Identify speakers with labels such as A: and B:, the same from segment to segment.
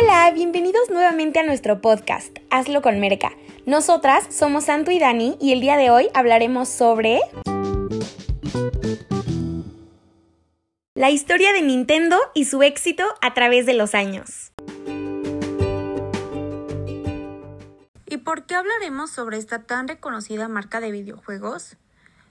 A: Hola, bienvenidos nuevamente a nuestro podcast, Hazlo con Merca. Nosotras somos Santo y Dani y el día de hoy hablaremos sobre... La historia de Nintendo y su éxito a través de los años.
B: ¿Y por qué hablaremos sobre esta tan reconocida marca de videojuegos?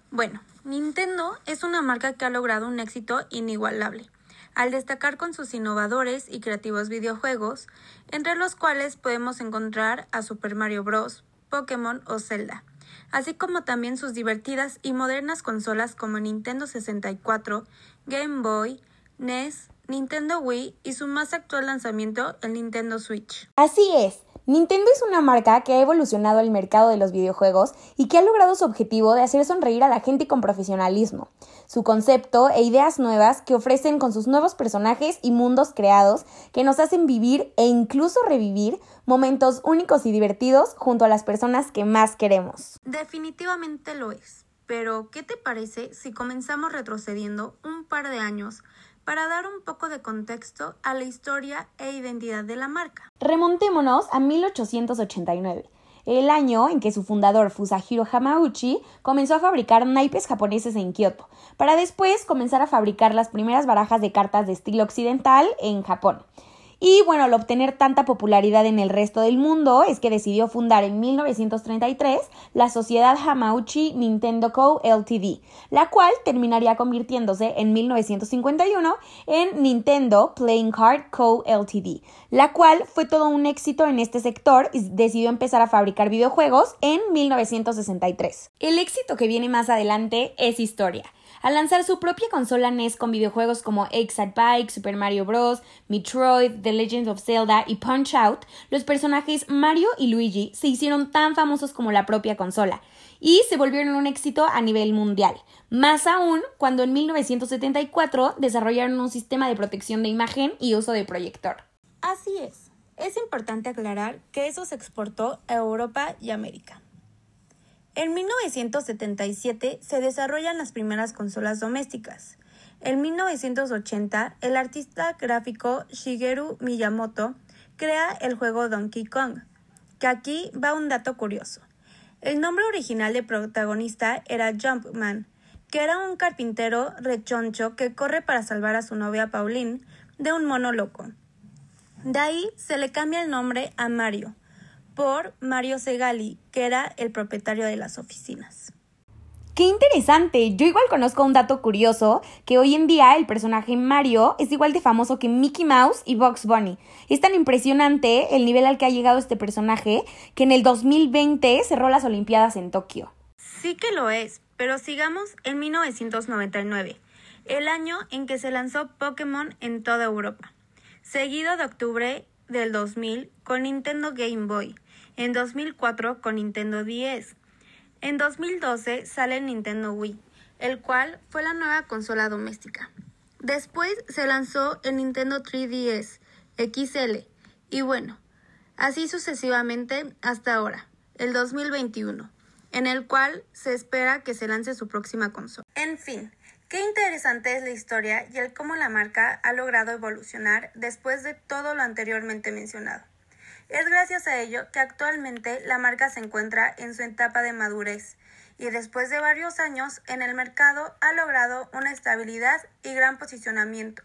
B: Bueno, Nintendo es una marca que ha logrado un éxito inigualable al destacar con sus innovadores y creativos videojuegos, entre los cuales podemos encontrar a Super Mario Bros., Pokémon o Zelda, así como también sus divertidas y modernas consolas como Nintendo 64, Game Boy, NES, Nintendo Wii y su más actual lanzamiento, el Nintendo Switch.
A: Así es, Nintendo es una marca que ha evolucionado el mercado de los videojuegos y que ha logrado su objetivo de hacer sonreír a la gente con profesionalismo. Su concepto e ideas nuevas que ofrecen con sus nuevos personajes y mundos creados que nos hacen vivir e incluso revivir momentos únicos y divertidos junto a las personas que más queremos.
B: Definitivamente lo es. Pero, ¿qué te parece si comenzamos retrocediendo un par de años para dar un poco de contexto a la historia e identidad de la marca.
A: Remontémonos a 1889, el año en que su fundador Fusahiro Hamauchi comenzó a fabricar naipes japoneses en Kioto, para después comenzar a fabricar las primeras barajas de cartas de estilo occidental en Japón. Y bueno, al obtener tanta popularidad en el resto del mundo es que decidió fundar en 1933 la sociedad Hamauchi Nintendo Co. Ltd., la cual terminaría convirtiéndose en 1951 en Nintendo Playing Card Co. Ltd., la cual fue todo un éxito en este sector y decidió empezar a fabricar videojuegos en 1963. El éxito que viene más adelante es historia. Al lanzar su propia consola NES con videojuegos como Exit Bike, Super Mario Bros., Metroid, The Legend of Zelda y Punch Out, los personajes Mario y Luigi se hicieron tan famosos como la propia consola y se volvieron un éxito a nivel mundial. Más aún cuando en 1974 desarrollaron un sistema de protección de imagen y uso de proyector.
B: Así es. Es importante aclarar que eso se exportó a Europa y América. En 1977 se desarrollan las primeras consolas domésticas. En 1980, el artista gráfico Shigeru Miyamoto crea el juego Donkey Kong, que aquí va un dato curioso. El nombre original del protagonista era Jumpman, que era un carpintero rechoncho que corre para salvar a su novia Pauline de un mono loco. De ahí se le cambia el nombre a Mario, por Mario Segali, que era el propietario de las oficinas.
A: ¡Qué interesante! Yo igual conozco un dato curioso, que hoy en día el personaje Mario es igual de famoso que Mickey Mouse y Bugs Bunny. Es tan impresionante el nivel al que ha llegado este personaje que en el 2020 cerró las Olimpiadas en Tokio.
B: Sí que lo es, pero sigamos en 1999, el año en que se lanzó Pokémon en toda Europa, seguido de octubre del 2000 con Nintendo Game Boy, en 2004 con Nintendo 10. En 2012 sale Nintendo Wii, el cual fue la nueva consola doméstica. Después se lanzó el Nintendo 3DS XL y bueno, así sucesivamente hasta ahora, el 2021, en el cual se espera que se lance su próxima consola. En fin, Qué interesante es la historia y el cómo la marca ha logrado evolucionar después de todo lo anteriormente mencionado. Es gracias a ello que actualmente la marca se encuentra en su etapa de madurez y después de varios años en el mercado ha logrado una estabilidad y gran posicionamiento,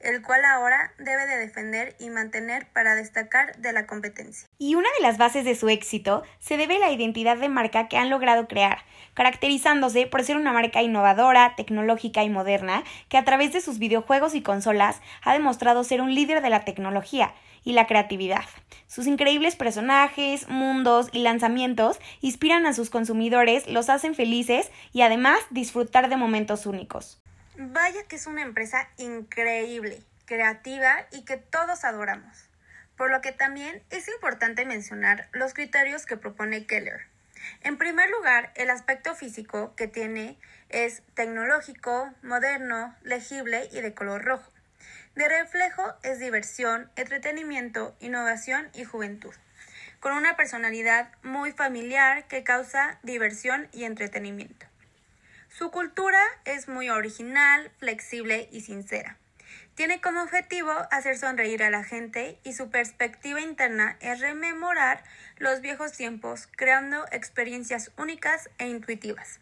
B: el cual ahora debe de defender y mantener para destacar de la competencia.
A: Y una de las bases de su éxito se debe a la identidad de marca que han logrado crear, caracterizándose por ser una marca innovadora, tecnológica y moderna, que a través de sus videojuegos y consolas ha demostrado ser un líder de la tecnología y la creatividad. Sus increíbles personajes, mundos y lanzamientos inspiran a sus consumidores, los hacen felices y además disfrutar de momentos únicos.
B: Vaya que es una empresa increíble, creativa y que todos adoramos. Por lo que también es importante mencionar los criterios que propone Keller. En primer lugar, el aspecto físico que tiene es tecnológico, moderno, legible y de color rojo. De reflejo es diversión, entretenimiento, innovación y juventud, con una personalidad muy familiar que causa diversión y entretenimiento. Su cultura es muy original, flexible y sincera. Tiene como objetivo hacer sonreír a la gente y su perspectiva interna es rememorar los viejos tiempos, creando experiencias únicas e intuitivas.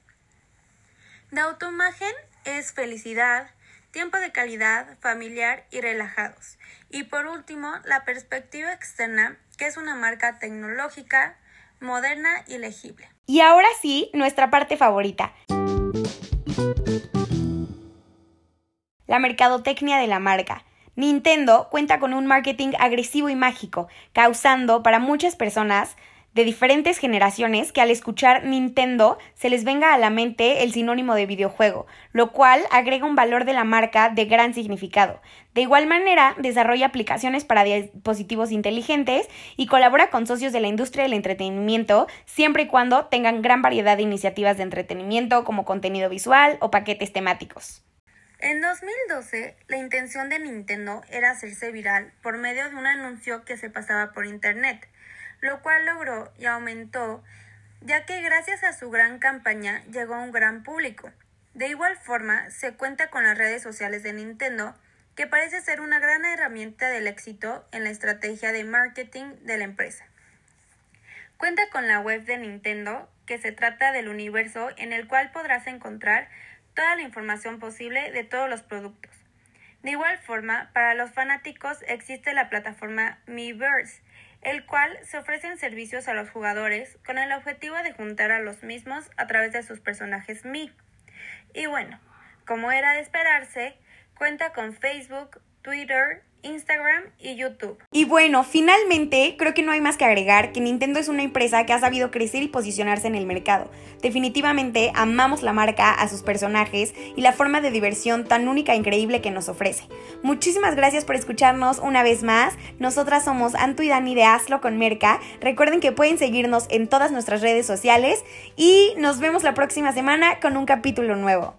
B: De autoimagen es felicidad, tiempo de calidad, familiar y relajados. Y por último, la perspectiva externa, que es una marca tecnológica, moderna y legible.
A: Y ahora sí, nuestra parte favorita. La mercadotecnia de la marca. Nintendo cuenta con un marketing agresivo y mágico, causando para muchas personas de diferentes generaciones que al escuchar Nintendo se les venga a la mente el sinónimo de videojuego, lo cual agrega un valor de la marca de gran significado. De igual manera, desarrolla aplicaciones para dispositivos inteligentes y colabora con socios de la industria del entretenimiento, siempre y cuando tengan gran variedad de iniciativas de entretenimiento como contenido visual o paquetes temáticos.
B: En 2012, la intención de Nintendo era hacerse viral por medio de un anuncio que se pasaba por Internet lo cual logró y aumentó, ya que gracias a su gran campaña llegó a un gran público. De igual forma, se cuenta con las redes sociales de Nintendo, que parece ser una gran herramienta del éxito en la estrategia de marketing de la empresa. Cuenta con la web de Nintendo, que se trata del universo en el cual podrás encontrar toda la información posible de todos los productos. De igual forma, para los fanáticos existe la plataforma Miiverse, el cual se ofrecen servicios a los jugadores con el objetivo de juntar a los mismos a través de sus personajes Mi. Y bueno, como era de esperarse, cuenta con Facebook, Twitter, Instagram y YouTube.
A: Y bueno, finalmente creo que no hay más que agregar que Nintendo es una empresa que ha sabido crecer y posicionarse en el mercado. Definitivamente amamos la marca, a sus personajes y la forma de diversión tan única e increíble que nos ofrece. Muchísimas gracias por escucharnos una vez más. Nosotras somos Antu y Dani de Hazlo con Merca. Recuerden que pueden seguirnos en todas nuestras redes sociales y nos vemos la próxima semana con un capítulo nuevo.